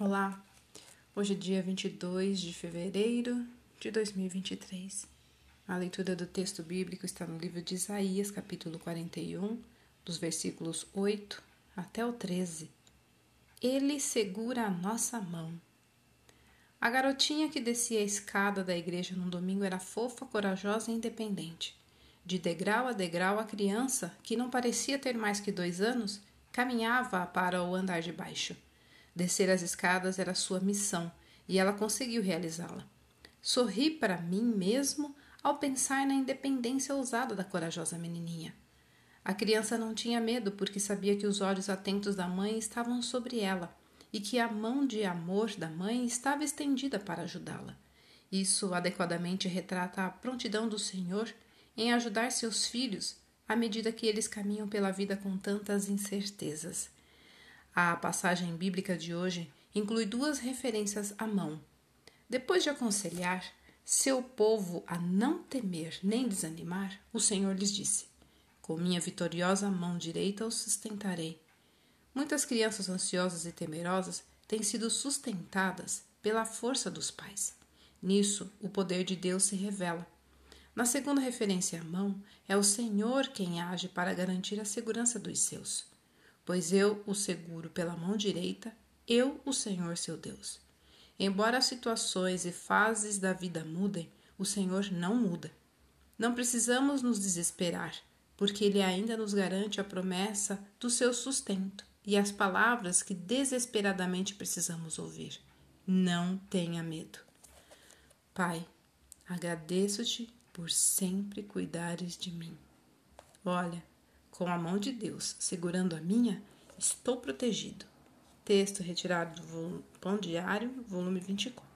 Olá, hoje é dia 22 de fevereiro de 2023. A leitura do texto bíblico está no livro de Isaías, capítulo 41, dos versículos 8 até o 13. Ele segura a nossa mão. A garotinha que descia a escada da igreja num domingo era fofa, corajosa e independente. De degrau a degrau, a criança, que não parecia ter mais que dois anos, caminhava para o andar de baixo. Descer as escadas era sua missão e ela conseguiu realizá-la. Sorri para mim mesmo ao pensar na independência ousada da corajosa menininha. A criança não tinha medo porque sabia que os olhos atentos da mãe estavam sobre ela e que a mão de amor da mãe estava estendida para ajudá-la. Isso adequadamente retrata a prontidão do Senhor em ajudar seus filhos à medida que eles caminham pela vida com tantas incertezas. A passagem bíblica de hoje inclui duas referências à mão. Depois de aconselhar seu povo a não temer nem desanimar, o Senhor lhes disse: Com minha vitoriosa mão direita os sustentarei. Muitas crianças ansiosas e temerosas têm sido sustentadas pela força dos pais. Nisso, o poder de Deus se revela. Na segunda referência à mão, é o Senhor quem age para garantir a segurança dos seus pois eu o seguro pela mão direita, eu, o Senhor seu Deus. Embora as situações e fases da vida mudem, o Senhor não muda. Não precisamos nos desesperar, porque Ele ainda nos garante a promessa do seu sustento e as palavras que desesperadamente precisamos ouvir. Não tenha medo. Pai, agradeço-te por sempre cuidares de mim. Olha, com a mão de Deus segurando a minha, estou protegido. Texto retirado do Pão Diário, volume 24.